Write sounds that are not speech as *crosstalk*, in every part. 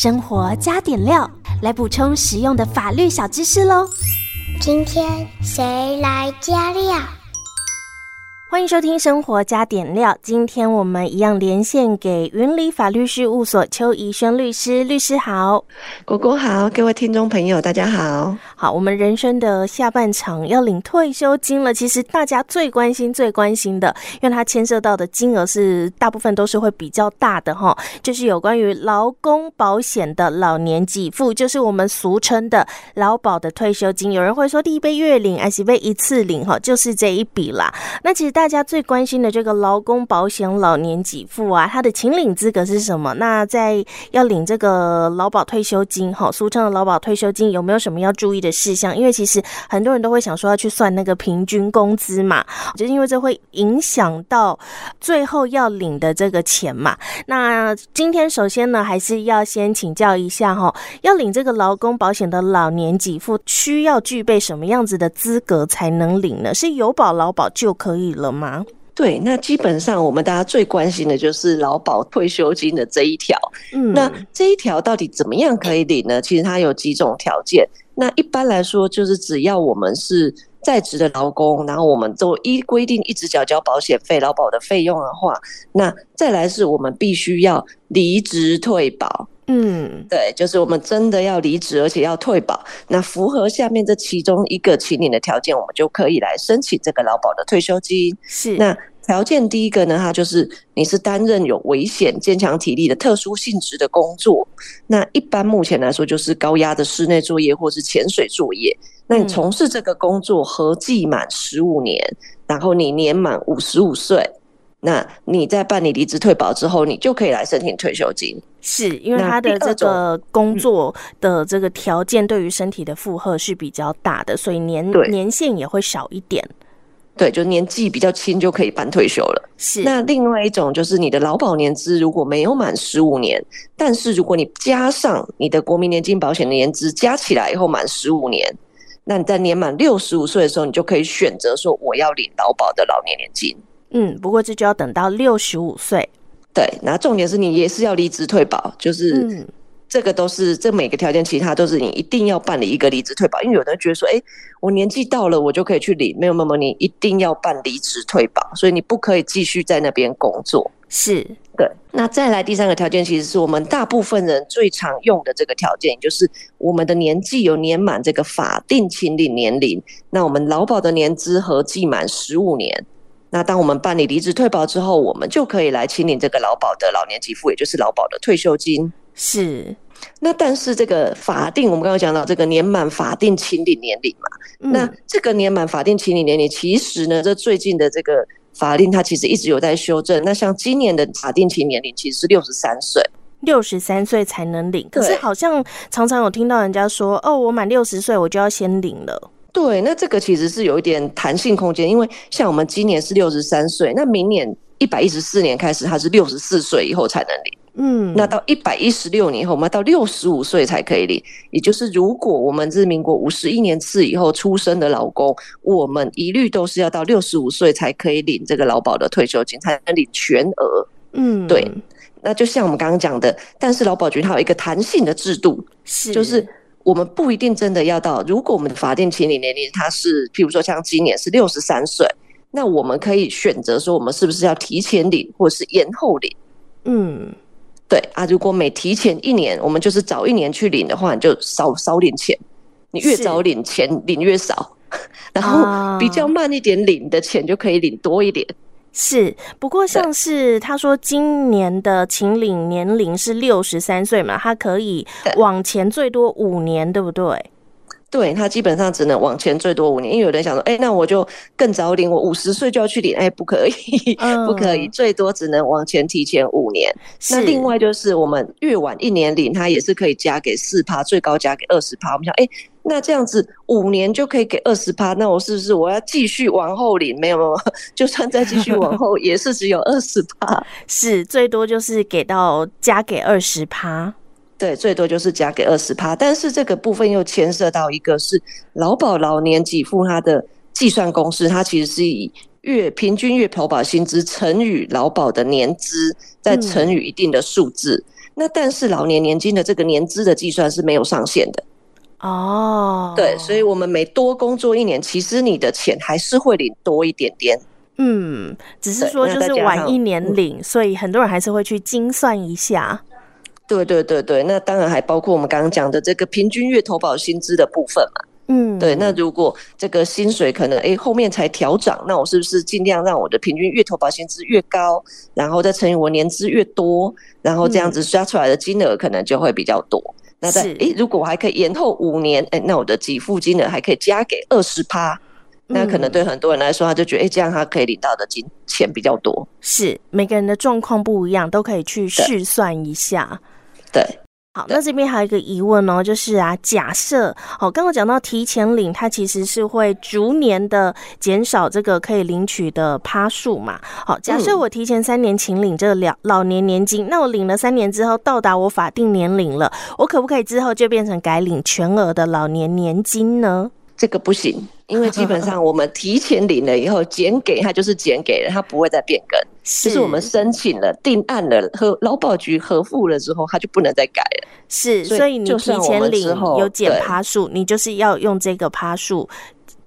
生活加点料，来补充实用的法律小知识喽。今天谁来加料？欢迎收听《生活加点料》，今天我们一样连线给云里法律事务所邱怡轩律师，律师好，果果好，各位听众朋友大家好。好，我们人生的下半场要领退休金了，其实大家最关心、最关心的，因为它牵涉到的金额是大部分都是会比较大的哈，就是有关于劳工保险的老年给付，就是我们俗称的劳保的退休金。有人会说，第一杯月领还是被一次领哈，就是这一笔啦。那其实。大家最关心的这个劳工保险老年给付啊，它的请领资格是什么？那在要领这个劳保退休金，哈，俗称的劳保退休金，有没有什么要注意的事项？因为其实很多人都会想说要去算那个平均工资嘛，就是因为这会影响到最后要领的这个钱嘛。那今天首先呢，还是要先请教一下哈，要领这个劳工保险的老年给付，需要具备什么样子的资格才能领呢？是有保劳保就可以了吗？对，那基本上我们大家最关心的就是劳保退休金的这一条。嗯，那这一条到底怎么样可以领呢？其实它有几种条件。那一般来说，就是只要我们是在职的劳工，然后我们都依规定一直缴交保险费、劳保的费用的话，那再来是我们必须要离职退保。嗯，对，就是我们真的要离职，而且要退保，那符合下面这其中一个请领的条件，我们就可以来申请这个劳保的退休金。是，那条件第一个呢，它就是你是担任有危险、坚强体力的特殊性质的工作。那一般目前来说，就是高压的室内作业或是潜水作业。那你从事这个工作合计满十五年，然后你年满五十五岁。那你在办理离职退保之后，你就可以来申请退休金。是因为他的这个工作的这个条件对于身体的负荷是比较大的，所以年年限也会少一点。对，就年纪比较轻就可以办退休了。是。那另外一种就是你的劳保年资如果没有满十五年，但是如果你加上你的国民年金保险的年资加起来以后满十五年，那你在年满六十五岁的时候，你就可以选择说我要领劳保的老年年金。嗯，不过这就要等到六十五岁。对，那重点是你也是要离职退保，就是这个都是、嗯、这每个条件，其他都是你一定要办理一个离职退保。因为有的人觉得说，哎，我年纪到了，我就可以去领，没有，没有，你一定要办离职退保，所以你不可以继续在那边工作。是，对。那再来第三个条件，其实是我们大部分人最常用的这个条件，就是我们的年纪有年满这个法定请领年龄，那我们劳保的年资合计满十五年。那当我们办理离职退保之后，我们就可以来清领这个劳保的老年给付，也就是劳保的退休金。是。那但是这个法定，我们刚刚讲到这个年满法定请领年龄嘛，嗯、那这个年满法定请领年龄，其实呢，这最近的这个法令它其实一直有在修正。那像今年的法定请年龄其实是六十三岁，六十三岁才能领。可是好像常常有听到人家说，哦，我满六十岁我就要先领了。对，那这个其实是有一点弹性空间，因为像我们今年是六十三岁，那明年一百一十四年开始，他是六十四岁以后才能领。嗯，那到一百一十六年以后，我们要到六十五岁才可以领。也就是，如果我们是民国五十一年次以后出生的老公，我们一律都是要到六十五岁才可以领这个劳保的退休金，才能领全额。嗯，对。那就像我们刚刚讲的，但是劳保局它有一个弹性的制度，是就是。我们不一定真的要到，如果我们的法定请领年龄它是，譬如说像今年是六十三岁，那我们可以选择说，我们是不是要提前领，或者是延后领？嗯，对啊，如果每提前一年，我们就是早一年去领的话，你就少少领钱，你越早领钱领越少，*laughs* 然后比较慢一点领的钱就可以领多一点。是，不过像是他说今年的秦岭年龄是六十三岁嘛，他可以往前最多五年，对不对？对，他基本上只能往前最多五年，因为有人想说，哎、欸，那我就更早领，我五十岁就要去领，哎、欸，不可以，*laughs* 不可以，最多只能往前提前五年。那另外就是我们越晚一年领，它也是可以加给四趴，最高加给二十趴。我们想，哎、欸。那这样子五年就可以给二十趴，那我是不是我要继续往后领？没有没有，*laughs* 就算再继续往后，也是只有二十趴，*laughs* 是最多就是给到加给二十趴，对，最多就是加给二十趴。但是这个部分又牵涉到一个是劳保老年给付它的计算公式，它其实是以月平均月投保薪资乘以劳保的年资，再乘以一定的数字。嗯那但是老年年金的这个年资的计算是没有上限的。哦，对，所以我们每多工作一年，其实你的钱还是会领多一点点。嗯，只是说就是晚一年领，所以很多人还是会去精算一下。对对对对，那当然还包括我们刚刚讲的这个平均月投保薪资的部分嘛。嗯，对，那如果这个薪水可能哎后面才调涨，那我是不是尽量让我的平均月投保薪资越高，然后再乘以我年资越多，然后这样子刷出来的金额可能就会比较多。那在诶，如果我还可以延后五年，诶，那我的给付金额还可以加给二十趴，那可能对很多人来说，他就觉得诶，这样他可以领到的金钱比较多。是每个人的状况不一样，都可以去试算一下。对。好，那这边还有一个疑问哦，就是啊，假设好，刚刚讲到提前领，它其实是会逐年的减少这个可以领取的趴数嘛。好，假设我提前三年请领这个老老年年金，那我领了三年之后到达我法定年龄了，我可不可以之后就变成改领全额的老年年金呢？这个不行。因为基本上我们提前领了以后，减给他就是减给了，他不会再变更。是，就是我们申请了、定案了和劳保局核付了之后，他就不能再改了。是，所以你提前领有减趴数，你就是要用这个趴数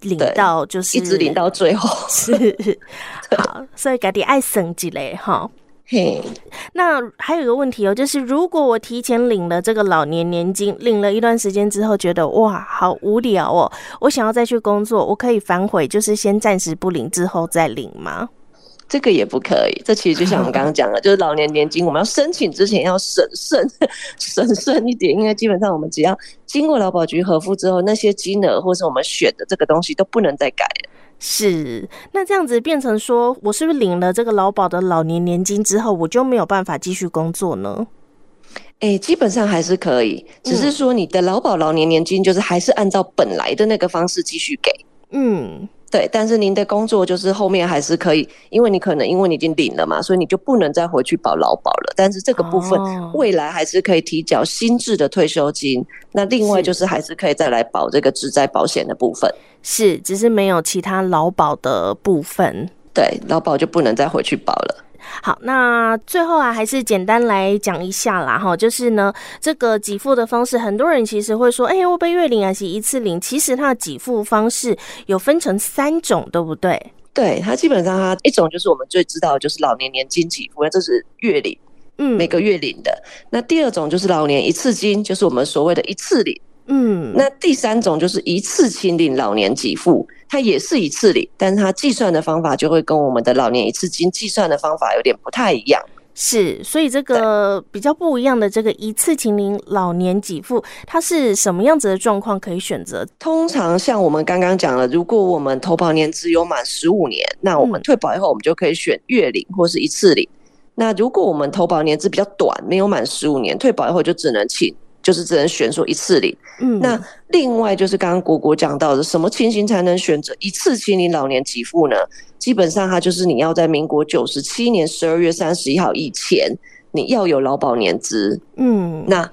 领到，就是一直领到最后。*laughs* 是，好，所以改点爱省积累哈。嘿，那还有一个问题哦，就是如果我提前领了这个老年年金，领了一段时间之后，觉得哇，好无聊哦，我想要再去工作，我可以反悔，就是先暂时不领，之后再领吗？这个也不可以，这其实就像我们刚刚讲的，*laughs* 就是老年年金，我们要申请之前要审慎、*laughs* 审慎一点，因为基本上我们只要经过劳保局核付之后，那些金额或是我们选的这个东西都不能再改了。是，那这样子变成说，我是不是领了这个劳保的老年年金之后，我就没有办法继续工作呢？哎、欸，基本上还是可以，只是说你的劳保老年年金就是还是按照本来的那个方式继续给。嗯。对，但是您的工作就是后面还是可以，因为你可能因为你已经领了嘛，所以你就不能再回去保劳保了。但是这个部分未来还是可以提缴新制的退休金。那另外就是还是可以再来保这个职灾保险的部分。是，只是没有其他劳保的部分。对，劳保就不能再回去保了。好，那最后啊，还是简单来讲一下啦，哈，就是呢，这个给付的方式，很多人其实会说，哎、欸，我被月领还是一次领？其实它的给付方式有分成三种，对不对？对，它基本上它一种就是我们最知道的就是老年年金给付，那这是月领，嗯，每个月领的。那第二种就是老年一次金，就是我们所谓的一次领。嗯，那第三种就是一次清领老年给付，它也是一次领，但是它计算的方法就会跟我们的老年一次金计算的方法有点不太一样。是，所以这个比较不一样的这个一次清零老年给付，它是什么样子的状况可以选择？通常像我们刚刚讲了，如果我们投保年资有满十五年，那我们退保以后，我们就可以选月领或是一次领。那如果我们投保年资比较短，没有满十五年，退保以后就只能请。就是只能选说一次领，嗯，那另外就是刚刚果果讲到的，什么情形才能选择一次清领老年给付呢？基本上它就是你要在民国九十七年十二月三十一号以前，你要有劳保年资，嗯，那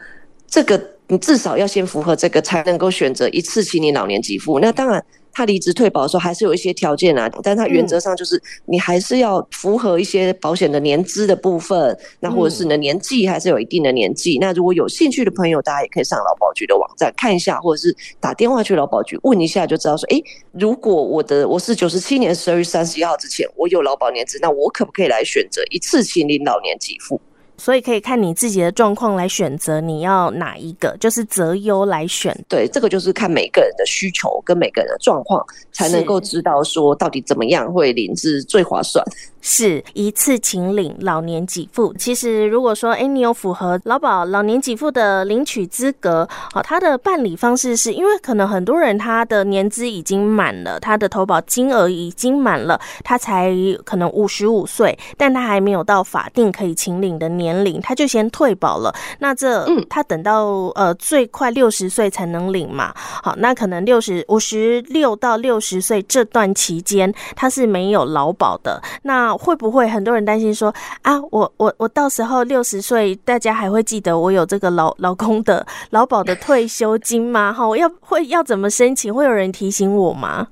这个你至少要先符合这个，才能够选择一次性领老年给付。那当然。他离职退保的时候还是有一些条件啊，但他原则上就是你还是要符合一些保险的年资的部分，那或者是你的年纪还是有一定的年纪。那如果有兴趣的朋友，大家也可以上劳保局的网站看一下，或者是打电话去劳保局问一下，就知道说，诶，如果我的我是九十七年十二月三十一号之前我有劳保年资，那我可不可以来选择一次性领老年给付？所以可以看你自己的状况来选择你要哪一个，就是择优来选。对，这个就是看每个人的需求跟每个人的状况，才能够知道说到底怎么样会领是最划算。是一次请领老年给付。其实如果说，哎，你有符合劳保老年给付的领取资格，好，他的办理方式是因为可能很多人他的年资已经满了，他的投保金额已经满了，他才可能五十五岁，但他还没有到法定可以请领的年。年龄他就先退保了，那这他等到呃最快六十岁才能领嘛？好，那可能六十五十六到六十岁这段期间他是没有劳保的，那会不会很多人担心说啊，我我我到时候六十岁，大家还会记得我有这个老 *laughs* 老公的劳保的退休金吗？*laughs* 哈，我要会要怎么申请？会有人提醒我吗？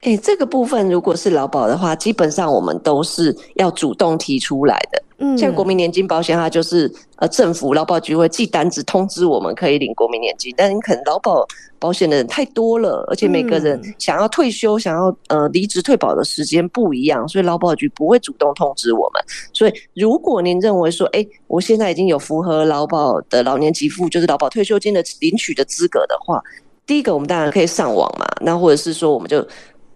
诶、这个部分如果是劳保的话，基本上我们都是要主动提出来的。像国民年金保险，它就是呃政府劳保局会寄单子通知我们可以领国民年金，但你可能劳保保险的人太多了，而且每个人想要退休、想要呃离职退保的时间不一样，所以劳保局不会主动通知我们。所以如果您认为说，哎，我现在已经有符合劳保的老年给付，就是劳保退休金的领取的资格的话，第一个我们当然可以上网嘛，那或者是说我们就。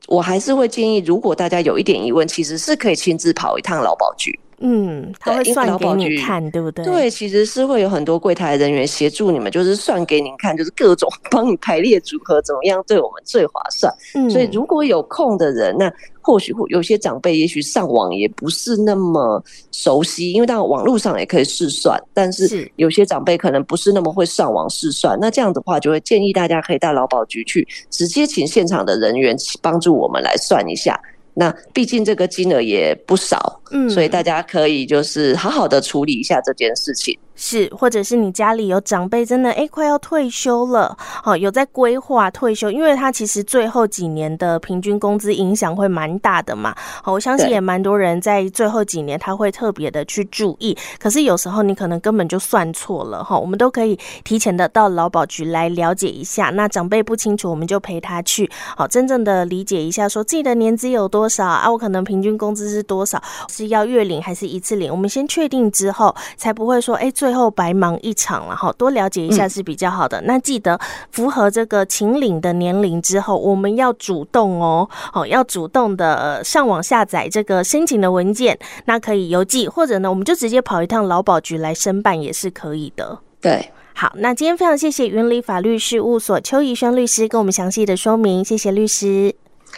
我还是会建议，如果大家有一点疑问，其实是可以亲自跑一趟劳保局。嗯，他会算给你看，对不对？对，其实是会有很多柜台人员协助你们，就是算给您看，就是各种 *laughs* 帮你排列组合，怎么样对我们最划算。嗯，所以如果有空的人，那或许有些长辈也许上网也不是那么熟悉，因为当然网络上也可以试算，但是有些长辈可能不是那么会上网试算。那这样的话，就会建议大家可以到劳保局去，直接请现场的人员帮助我们来算一下。那毕竟这个金额也不少，嗯，所以大家可以就是好好的处理一下这件事情。是，或者是你家里有长辈，真的哎，快要退休了，好，有在规划退休，因为他其实最后几年的平均工资影响会蛮大的嘛。好，我相信也蛮多人在最后几年他会特别的去注意。可是有时候你可能根本就算错了哈，我们都可以提前的到劳保局来了解一下。那长辈不清楚，我们就陪他去，好，真正的理解一下，说自己的年资有多少啊？我可能平均工资是多少？是要月领还是一次领？我们先确定之后，才不会说哎。最后白忙一场了哈，多了解一下是比较好的。嗯、那记得符合这个秦岭的年龄之后，我们要主动哦，哦，要主动的上网下载这个申请的文件，那可以邮寄，或者呢，我们就直接跑一趟劳保局来申办也是可以的。对，好，那今天非常谢谢云里法律事务所邱怡轩律师跟我们详细的说明，谢谢律师，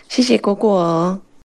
谢谢果果。